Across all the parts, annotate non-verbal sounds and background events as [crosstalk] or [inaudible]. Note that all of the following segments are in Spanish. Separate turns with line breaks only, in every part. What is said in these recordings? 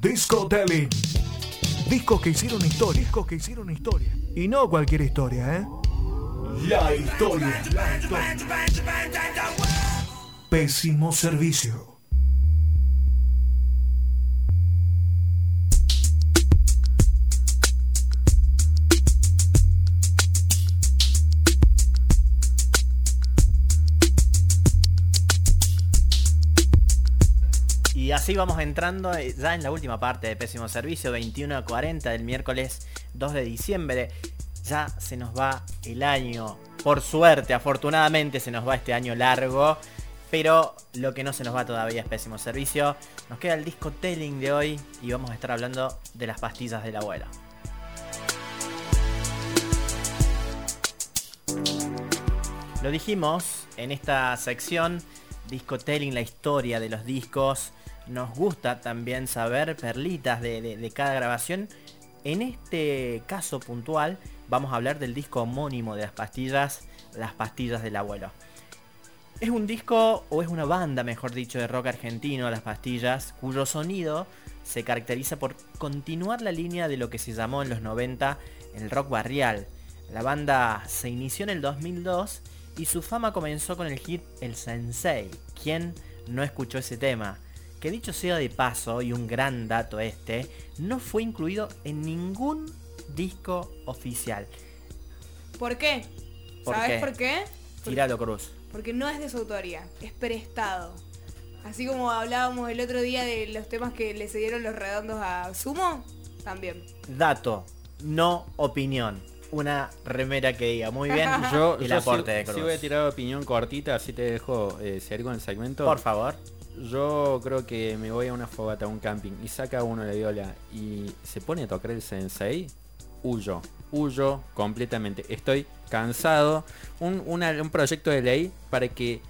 Disco Telling. Discos que hicieron historia. Discos que hicieron historia. Y no cualquier historia, ¿eh? La historia. La historia. Pésimo servicio.
Y así vamos entrando eh, ya en la última parte de Pésimo Servicio, 21 a 40 del miércoles 2 de diciembre. Ya se nos va el año. Por suerte, afortunadamente se nos va este año largo. Pero lo que no se nos va todavía es Pésimo Servicio. Nos queda el disco Telling de hoy y vamos a estar hablando de las pastillas del abuelo. Lo dijimos en esta sección, Disco Telling, la historia de los discos. Nos gusta también saber perlitas de, cada grabación. En este caso puntual vamos a hablar del disco homónimo de las pastillas, Las pastillas del abuelo. Es un disco, o es una banda, mejor dicho, de rock argentino, Las Pastillas, cuyo sonido se caracteriza por continuar la línea de lo que se llamó en los 90 el rock barrial. La banda se inició en el 2002 y su fama comenzó con el hit El Sensei. ¿Quién no escuchó ese tema? Que dicho sea de paso, y un gran dato este, no fue incluido en ningún disco oficial.
¿Por qué?
¿Por
¿Sabes
qué?
por qué?
Tiralo Cruz.
Porque no es de su autoría, es prestado. Así como hablábamos el otro día de los temas que le cedieron los redondos a Sumo, también.
Dato, no opinión. Una remera que diga muy bien [laughs]
Yo,
el
yo
aporte
sí,
de Cruz.
sí voy a tirar opinión cortita, así te dejo eh, seguir con el segmento.
Por favor.
Yo creo que me voy a una fogata, a un camping, y saca uno la viola y se pone a tocar el sensei, huyo, huyo completamente. Estoy cansado. Un, una- un proyecto de ley para que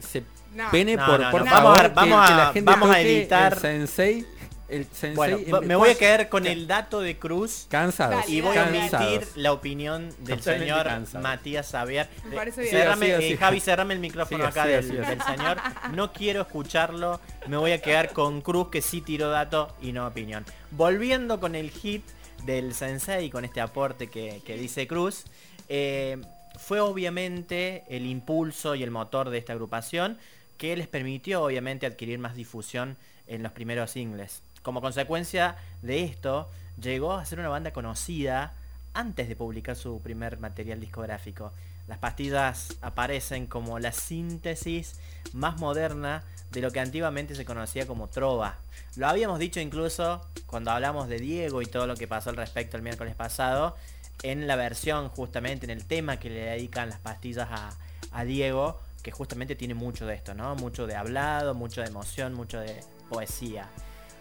se
No.
pene
No,
por,
no,
por
no.
favor
Vamos a-
que-
vamos
que
a-
la gente
vamos a editar-
el sensei. El sensei
Bueno,
en-
me voy a quedar con el dato de Cruz
Cansados.
Y voy a omitir la opinión del
Totalmente
señor
cansado.
Matías Xavier.
Me
Eh,
parece bien.
cerrame, eh, Javi, cerrame el micrófono acá del, señor. No quiero escucharlo. Me voy a quedar con Cruz que sí tiró dato y no opinión. Volviendo con el hit del Sensei, con este aporte que, que dice Cruz. eh, fue obviamente el impulso y el motor de esta agrupación que les permitió obviamente adquirir más difusión en los primeros singles. Como consecuencia de esto, llegó a ser una banda conocida antes de publicar su primer material discográfico. Las pastillas aparecen como la síntesis más moderna de lo que antiguamente se conocía como trova. Lo habíamos dicho incluso cuando hablamos de Diego y todo lo que pasó al respecto el miércoles pasado, en la versión justamente, en el tema que le dedican las pastillas a, a Diego, que justamente tiene mucho de esto, ¿no? Mucho de hablado, mucho de emoción, mucho de poesía.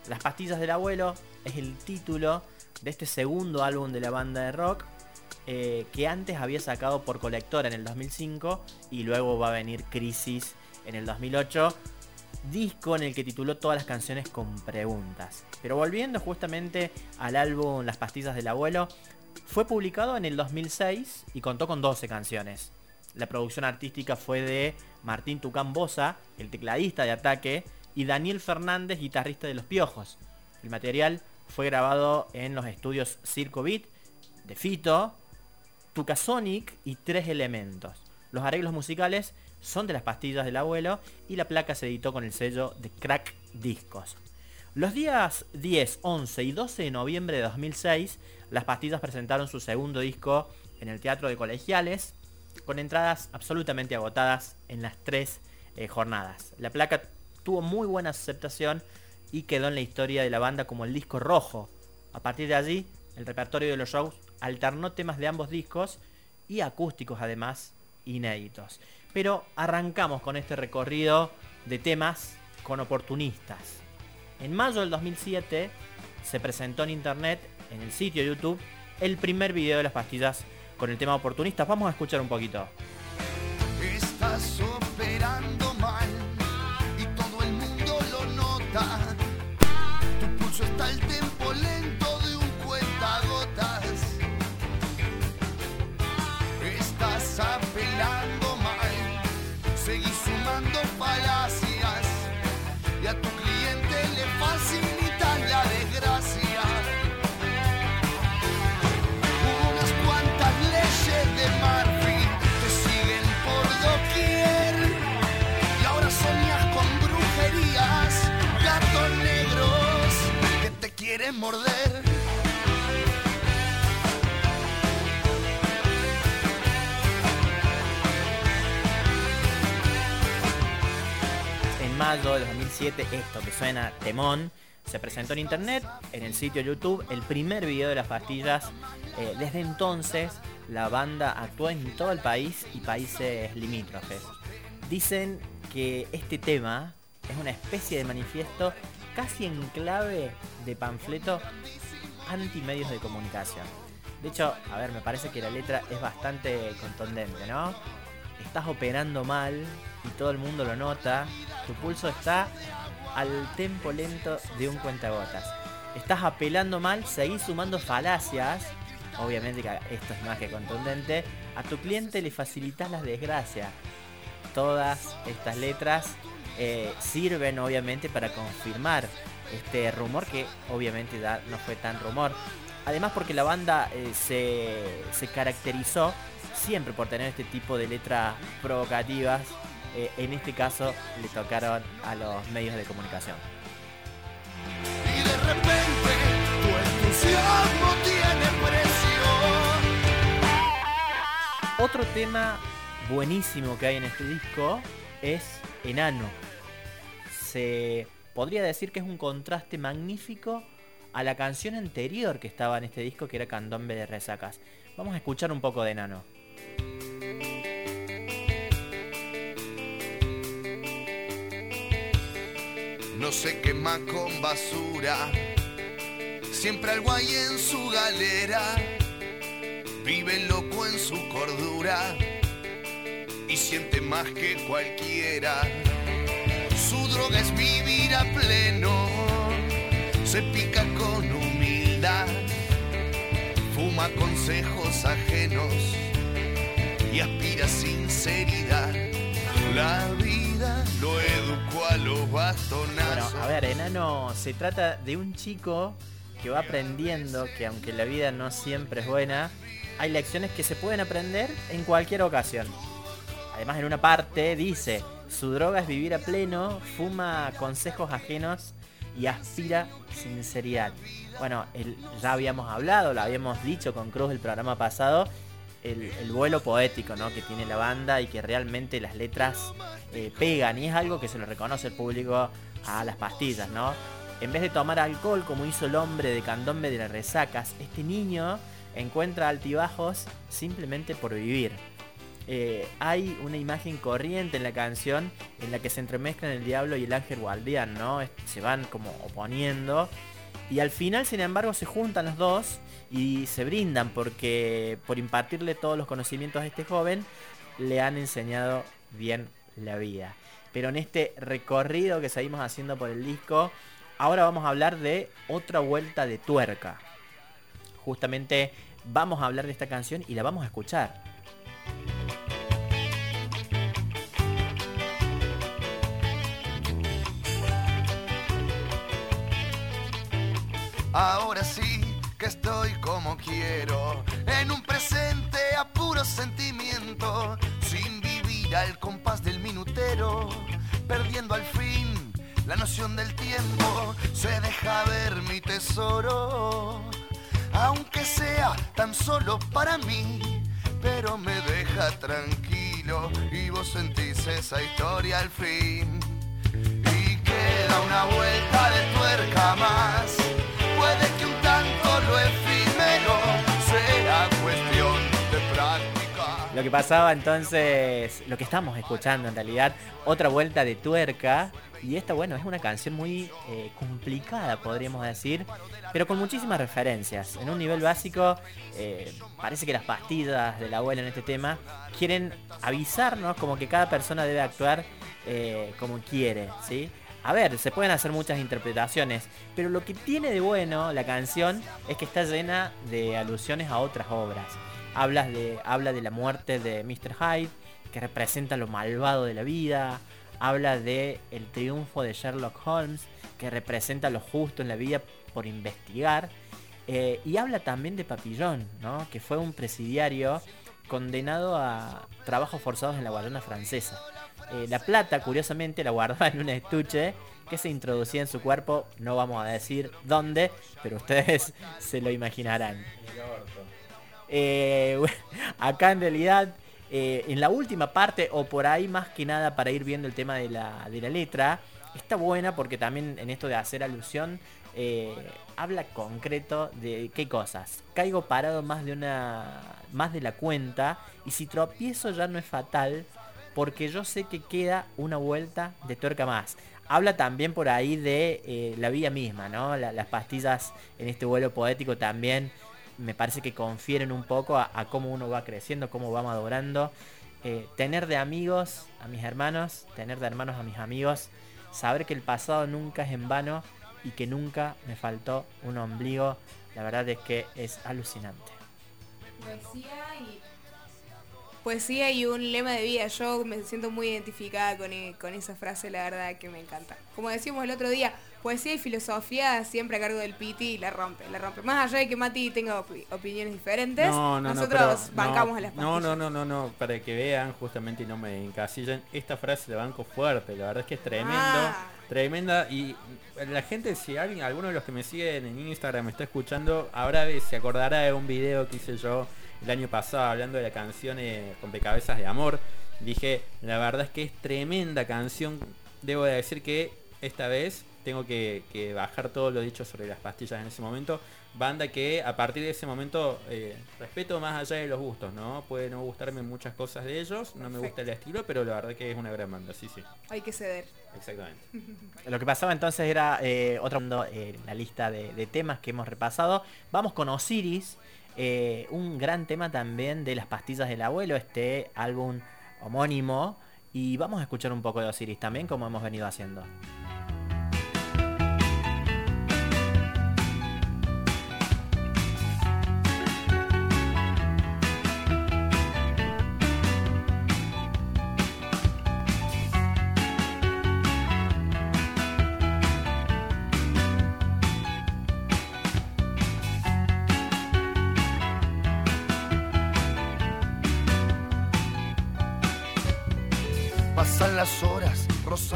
Las pastillas del abuelo es el título de este segundo álbum de la banda de rock eh, que antes había sacado por colectora en el 2005 y luego va a venir Crisis en el 2008 disco en el que tituló todas las canciones con preguntas. Pero volviendo justamente al álbum Las pastillas del abuelo, fue publicado en el 2006 y contó con 12 canciones. La producción artística fue de Martín Tucán Bosa, el tecladista de Ataque, y Daniel Fernández, guitarrista de Los Piojos. El material fue grabado en los estudios Circo Beat, de Fito, Tucasonic y Tres Elementos. Los arreglos musicales son de las pastillas del abuelo y la placa se editó con el sello de Crack Discos. Los días 10, 11 y 12 de noviembre de 2006, las pastillas presentaron su segundo disco en el Teatro de Colegiales, con entradas absolutamente agotadas en las tres eh, jornadas. La placa tuvo muy buena aceptación y quedó en la historia de la banda como el disco rojo. A partir de allí, el repertorio de los shows alternó temas de ambos discos y acústicos además inéditos. Pero arrancamos con este recorrido de temas con oportunistas. En mayo del 2007 se presentó en internet, en el sitio de YouTube, el primer video de las pastillas con el tema oportunistas. Vamos a escuchar un poquito.
Morder.
En mayo de 2007, esto que suena temón, se presentó en internet, en el sitio YouTube, el primer video de las pastillas. Eh, desde entonces, la banda actuó en todo el país y países limítrofes. Dicen que este tema es una especie de manifiesto casi en clave de panfleto anti-medios de comunicación. De hecho, a ver, me parece que la letra es bastante contundente, ¿no? Estás operando mal y todo el mundo lo nota. Tu pulso está al tempo lento de un cuentagotas. Estás apelando mal, seguís sumando falacias. Obviamente que esto es más que contundente. A tu cliente le facilitas las desgracias. Todas estas letras eh, sirven obviamente para confirmar este rumor que obviamente no fue tan rumor. Además porque la banda eh, se, se caracterizó siempre por tener este tipo de letras provocativas. Eh, en este caso le tocaron a los medios de comunicación.
Y de repente tu entusiasmo tiene precio.
Otro tema buenísimo que hay en este disco es Enano. Se podría decir que es un contraste magnífico a la canción anterior que estaba en este disco, que era Candombe de Resacas. Vamos a escuchar un poco de Enano.
No se quema con basura, siempre algo hay en su galera. Vive loco en su cordura y siente más que cualquiera. Su droga es vivir a pleno, se pica con humildad, fuma consejos ajenos y aspira sinceridad. La vida lo educó a los
Bueno,
bastonazos.
a ver, Enano se trata de un chico que va aprendiendo que aunque la vida no siempre es buena, hay lecciones que se pueden aprender en cualquier ocasión. Además, en una parte dice, su droga es vivir a pleno, fuma consejos ajenos y aspira sinceridad. Bueno, ya habíamos hablado, lo habíamos dicho con Cruz el programa pasado, el, el vuelo poético ¿no? que tiene la banda y que realmente las letras eh, pegan y es algo que se lo reconoce el público a las pastillas, ¿no? En vez de tomar alcohol como hizo el hombre de candombe de las resacas, este niño encuentra altibajos simplemente por vivir. Eh, hay una imagen corriente en la canción en la que se entremezclan el diablo y el ángel guardián, ¿no? Se van como oponiendo. Y al final, sin embargo, se juntan los dos y se brindan porque por impartirle todos los conocimientos a este joven, le han enseñado bien la vida. Pero en este recorrido que seguimos haciendo por el disco, ahora vamos a hablar de otra vuelta de tuerca. Justamente vamos a hablar de esta canción y la vamos a escuchar.
Ahora sí que estoy como quiero, en un presente a puro sentimiento, sin vivir al compás del minutero, perdiendo al fin la noción del tiempo, se deja ver mi tesoro, aunque sea tan solo para mí, pero me deja tranquilo y vos sentís esa historia al fin. Y queda una vuelta de tuerca más. Lo
que pasaba entonces, lo que estamos escuchando en realidad, otra vuelta de tuerca. Y esta, bueno, es una canción muy eh, complicada, podríamos decir, pero con muchísimas referencias. En un nivel básico, eh, parece que las pastillas de la abuela en este tema quieren avisarnos como que cada persona debe actuar eh, como quiere, ¿sí? A ver, se pueden hacer muchas interpretaciones, pero lo que tiene de bueno la canción es que está llena de alusiones a otras obras. Hablas de, habla de la muerte de Mr. Hyde, que representa lo malvado de la vida. Habla de el triunfo de Sherlock Holmes, que representa lo justo en la vida por investigar. Eh, y habla también de Papillon, ¿no? que fue un presidiario condenado a trabajos forzados en la Guayana francesa. Eh, la plata, curiosamente, la guardaba en un estuche que se introducía en su cuerpo, no vamos a decir dónde, pero ustedes [laughs] se lo imaginarán. Eh, [laughs] acá en realidad, eh, en la última parte, o por ahí más que nada para ir viendo el tema de la, de la letra, está buena porque también en esto de hacer alusión, eh, habla concreto de qué cosas. Caigo parado más de una. más de la cuenta. Y si tropiezo ya no es fatal. Porque yo sé que queda una vuelta de tuerca más. Habla también por ahí de la vida misma, ¿no? las pastillas en este vuelo poético también me parece que confieren un poco a, cómo uno va creciendo, cómo va madurando. Eh, tener de amigos a mis hermanos, tener de hermanos a mis amigos, saber que el pasado nunca es en vano y que nunca me faltó un ombligo, la verdad es que es alucinante.
Poesía y un lema de vida. Yo me siento muy identificada con, e, con esa frase, la verdad que me encanta. Como decíamos el otro día, poesía y filosofía siempre a cargo del Piti y la rompe, la rompe. Más allá de que Mati tenga opiniones diferentes, nosotros bancamos a las
No, no, no, no, no, para que vean justamente y no me encasillen, esta frase la banco fuerte, la verdad es que es tremendo, ah. tremenda y la gente, si alguien, alguno de los que me siguen en Instagram me está escuchando, ahora se acordará de un video que hice yo el año pasado hablando de la canción eh, Rompecabezas de Amor. Dije, la verdad es que es tremenda canción. Debo de decir que esta vez tengo que, bajar todo lo dicho sobre las pastillas en ese momento. Banda que a partir de ese momento eh, respeto más allá de los gustos, ¿no? Puede no gustarme muchas cosas de ellos, no me gusta el estilo, pero la verdad que es una gran banda, sí, sí.
Hay que ceder.
Exactamente. [laughs]
Lo que pasaba entonces era eh, otro mundo en la lista de, temas que hemos repasado. Vamos con Osiris, eh, un gran tema también de las pastillas del abuelo, este álbum homónimo. Y vamos a escuchar un poco de Osiris también, como hemos venido haciendo.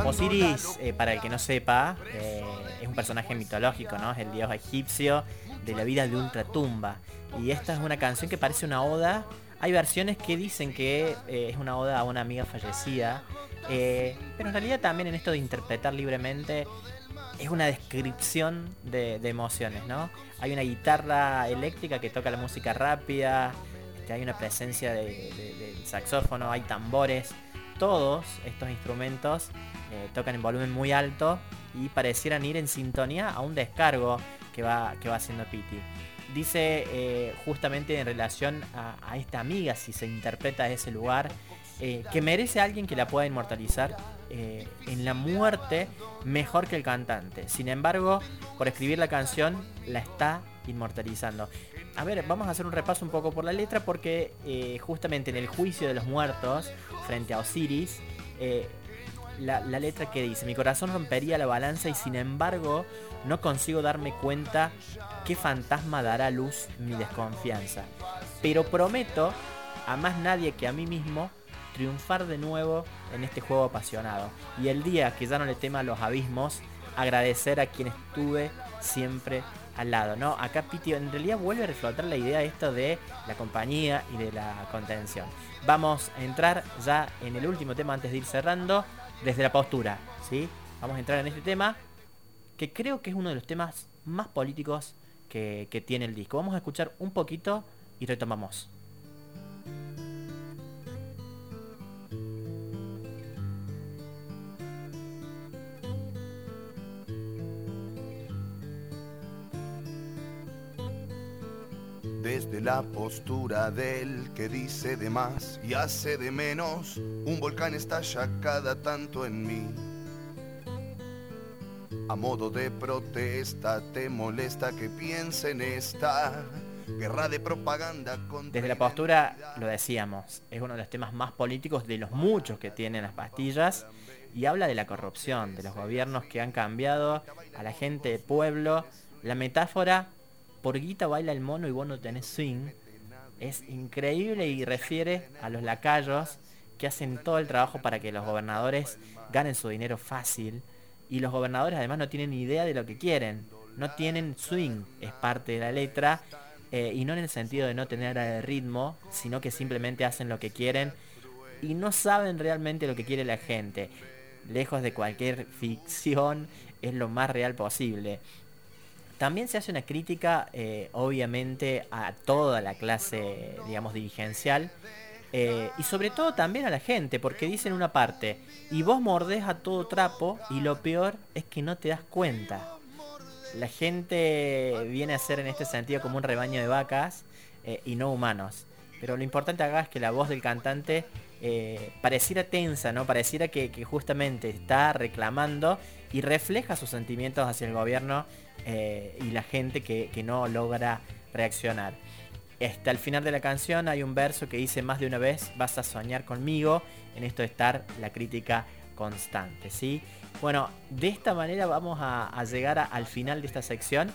Osiris, eh, para el que no sepa, eh, es un personaje mitológico, ¿no? Es el dios egipcio de la vida de ultratumba. Y esta es una canción que parece una oda. Hay versiones que dicen que eh, es una oda a una amiga fallecida. pero en realidad también en esto de interpretar libremente es una descripción de, emociones, ¿no? Hay una guitarra eléctrica que toca la música rápida, este, hay una presencia de, saxófono, hay tambores. Todos estos instrumentos eh, tocan en volumen muy alto y parecieran ir en sintonía a un descargo que va, que va haciendo Piti. Dice eh, justamente en relación a, esta amiga, si se interpreta ese lugar, eh, que merece alguien que la pueda inmortalizar en la muerte mejor que el cantante. Sin embargo, por escribir la canción, la está inmortalizando. A ver, vamos a hacer un repaso un poco por la letra porque justamente en el juicio de los muertos frente a Osiris, la, letra que dice, mi corazón rompería la balanza y sin embargo no consigo darme cuenta qué fantasma dará luz mi desconfianza. Pero prometo a más nadie que a mí mismo triunfar de nuevo en este juego apasionado. Y el día que ya no le tema a los abismos, agradecer a quien estuve siempre al lado, ¿no? Acá Piti en realidad vuelve a reflotar la idea esto de la compañía y de la contención. Vamos a entrar ya en el último tema antes de ir cerrando desde la postura, ¿sí? Vamos a entrar en este tema que creo que es uno de los temas más políticos que, que tiene el disco. Vamos a escuchar un poquito y retomamos.
La postura del que dice de más y hace de menos, un volcán estalla cada tanto en mí. A modo de protesta, te molesta que piense en esta guerra de propaganda
Desde la postura, lo decíamos, es uno de los temas más políticos de los muchos que tienen las pastillas y habla de la corrupción, de los gobiernos que han cambiado a la gente de pueblo. La metáfora por guita baila el mono y vos no tenés swing, es increíble y refiere a los lacayos que hacen todo el trabajo para que los gobernadores ganen su dinero fácil y los gobernadores además no tienen idea de lo que quieren, no tienen swing, es parte de la letra eh, y no en el sentido de no tener el ritmo, sino que simplemente hacen lo que quieren y no saben realmente lo que quiere la gente. Lejos de cualquier ficción, es lo más real posible. También se hace una crítica, eh, obviamente, a toda la clase, digamos, dirigencial. Eh, y sobre todo también a la gente, porque dicen una parte, y vos mordés a todo trapo y lo peor es que no te das cuenta. La gente viene a ser en este sentido como un rebaño de vacas eh, y no humanos. Pero lo importante acá es que la voz del cantante pareciera tensa, ¿no? Pareciera que, que, justamente está reclamando y refleja sus sentimientos hacia el gobierno eh, y la gente que, no logra reaccionar. Hasta el final de la canción hay un verso que dice más de una vez vas a soñar conmigo, en esto de estar la crítica constante, ¿sí? Bueno, de esta manera vamos a, llegar al final de esta sección